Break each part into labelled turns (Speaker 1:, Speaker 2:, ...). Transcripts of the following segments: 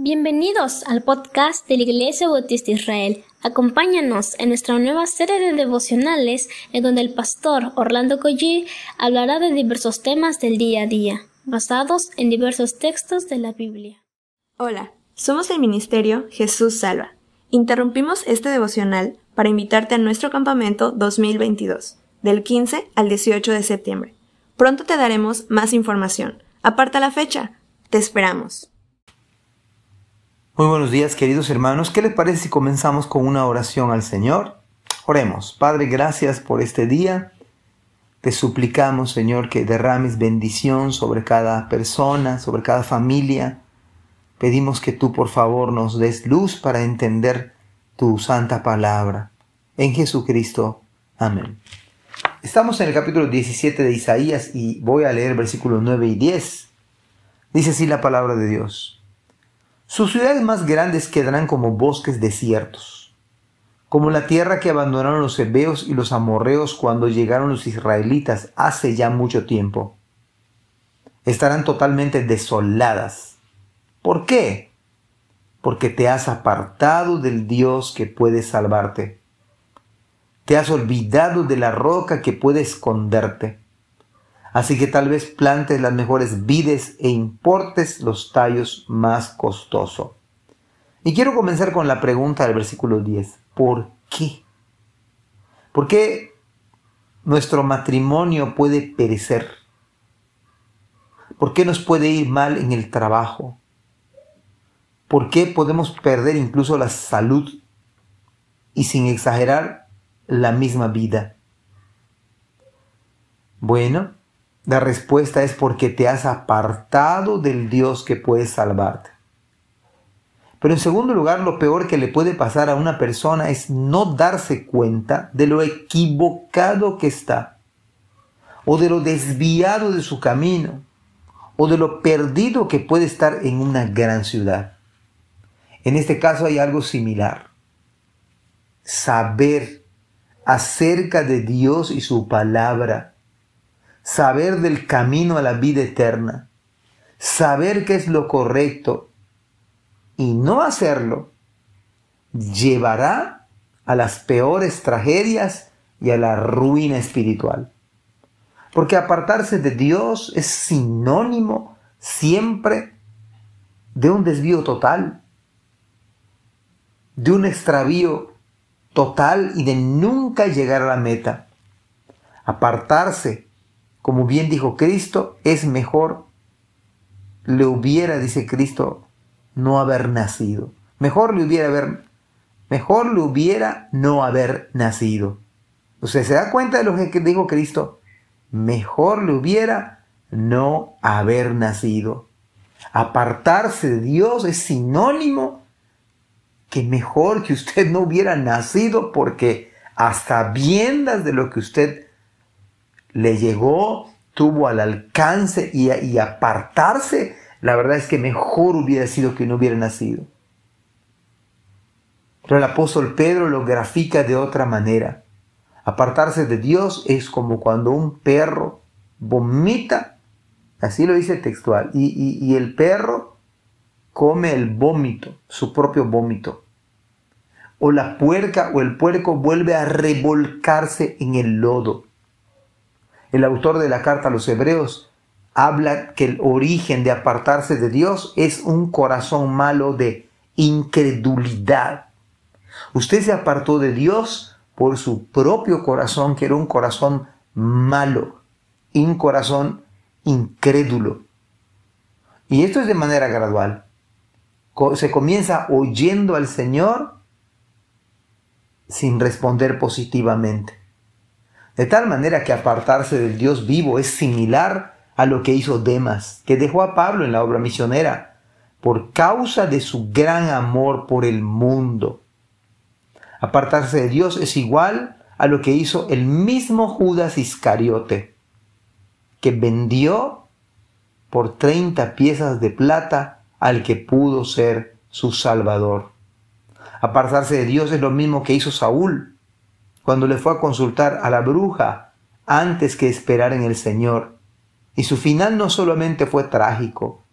Speaker 1: Bienvenidos al podcast de la Iglesia Bautista Israel. Acompáñanos en nuestra nueva serie de devocionales en donde el pastor Orlando Collie hablará de diversos temas del día a día, basados en diversos textos de la Biblia.
Speaker 2: Hola, somos el Ministerio Jesús Salva. Interrumpimos este devocional para invitarte a nuestro campamento 2022, del 15 al 18 de septiembre. Pronto te daremos más información. Aparta la fecha. Te esperamos.
Speaker 3: Muy buenos días queridos hermanos. ¿Qué les parece si comenzamos con una oración al Señor? Oremos. Padre, gracias por este día. Te suplicamos, Señor, que derrames bendición sobre cada persona, sobre cada familia. Pedimos que tú, por favor, nos des luz para entender tu santa palabra. En Jesucristo. Amén. Estamos en el capítulo 17 de Isaías y voy a leer versículos 9 y 10. Dice así la palabra de Dios. Sus ciudades más grandes quedarán como bosques desiertos, como la tierra que abandonaron los hebeos y los amorreos cuando llegaron los israelitas hace ya mucho tiempo. Estarán totalmente desoladas. ¿Por qué? Porque te has apartado del Dios que puede salvarte. Te has olvidado de la roca que puede esconderte. Así que tal vez plantes las mejores vides e importes los tallos más costosos. Y quiero comenzar con la pregunta del versículo 10. ¿Por qué? ¿Por qué nuestro matrimonio puede perecer? ¿Por qué nos puede ir mal en el trabajo? ¿Por qué podemos perder incluso la salud y sin exagerar la misma vida? Bueno, la respuesta es porque te has apartado del Dios que puede salvarte. Pero en segundo lugar, lo peor que le puede pasar a una persona es no darse cuenta de lo equivocado que está, o de lo desviado de su camino, o de lo perdido que puede estar en una gran ciudad. En este caso hay algo similar. Saber acerca de Dios y su palabra saber del camino a la vida eterna, saber qué es lo correcto y no hacerlo, llevará a las peores tragedias y a la ruina espiritual. Porque apartarse de Dios es sinónimo siempre de un desvío total, de un extravío total y de nunca llegar a la meta. Apartarse como bien dijo Cristo, es mejor le hubiera, dice Cristo, no haber nacido. Mejor le hubiera haber, mejor le hubiera no haber nacido. ¿Usted se da cuenta de lo que dijo Cristo? Mejor le hubiera no haber nacido. Apartarse de Dios es sinónimo que mejor que usted no hubiera nacido porque hasta viendas de lo que usted le llegó, tuvo al alcance y, apartarse, la verdad es que mejor hubiera sido que no hubiera nacido. Pero el apóstol Pedro lo grafica de otra manera. Apartarse de Dios es como cuando un perro vomita, así lo dice textual, y, el perro come el vómito, su propio vómito. O la puerca o el puerco vuelve a revolcarse en el lodo. El autor de la carta a los hebreos habla que el origen de apartarse de Dios es un corazón malo de incredulidad. Usted se apartó de Dios por su propio corazón, que era un corazón malo, un corazón incrédulo. Y esto es de manera gradual. Se comienza oyendo al Señor sin responder positivamente. De tal manera que apartarse del Dios vivo es similar a lo que hizo Demas, que dejó a Pablo en la obra misionera, por causa de su gran amor por el mundo. Apartarse de Dios es igual a lo que hizo el mismo Judas Iscariote, que vendió por 30 piezas de plata al que pudo ser su Salvador. Apartarse de Dios es lo mismo que hizo Saúl, cuando le fue a consultar a la bruja antes que esperar en el Señor. Y su final no solamente fue trágico,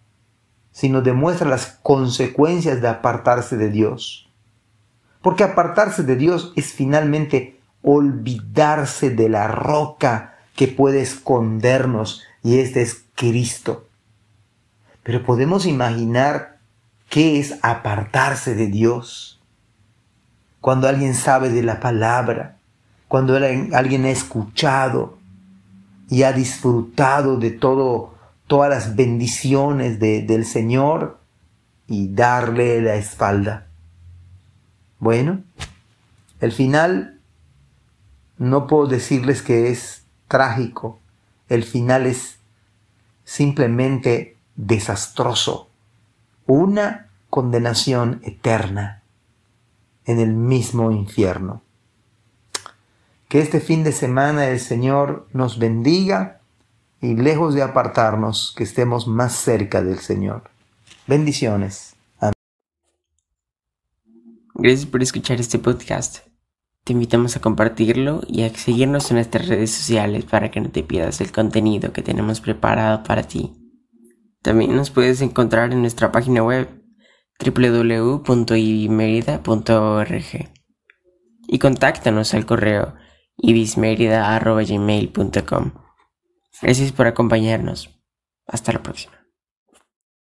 Speaker 3: sino demuestra las consecuencias de apartarse de Dios. Porque apartarse de Dios es finalmente olvidarse de la roca que puede escondernos y este es Cristo. Pero podemos imaginar qué es apartarse de Dios. Cuando alguien sabe de la palabra, cuando alguien ha escuchado y ha disfrutado de todo, todas las bendiciones del Señor y darle la espalda. Bueno, el final no puedo decirles que es trágico, el final es simplemente desastroso, una condenación eterna en el mismo infierno. Que este fin de semana el Señor nos bendiga y lejos de apartarnos, que estemos más cerca del Señor. Bendiciones. Amén.
Speaker 4: Gracias por escuchar este podcast. Te invitamos a compartirlo y a seguirnos en nuestras redes sociales para que no te pierdas el contenido que tenemos preparado para ti. También nos puedes encontrar en nuestra página web www.ibimerida.org y contáctanos al correo ibismerida.gmail.com Gracias por acompañarnos. Hasta la próxima.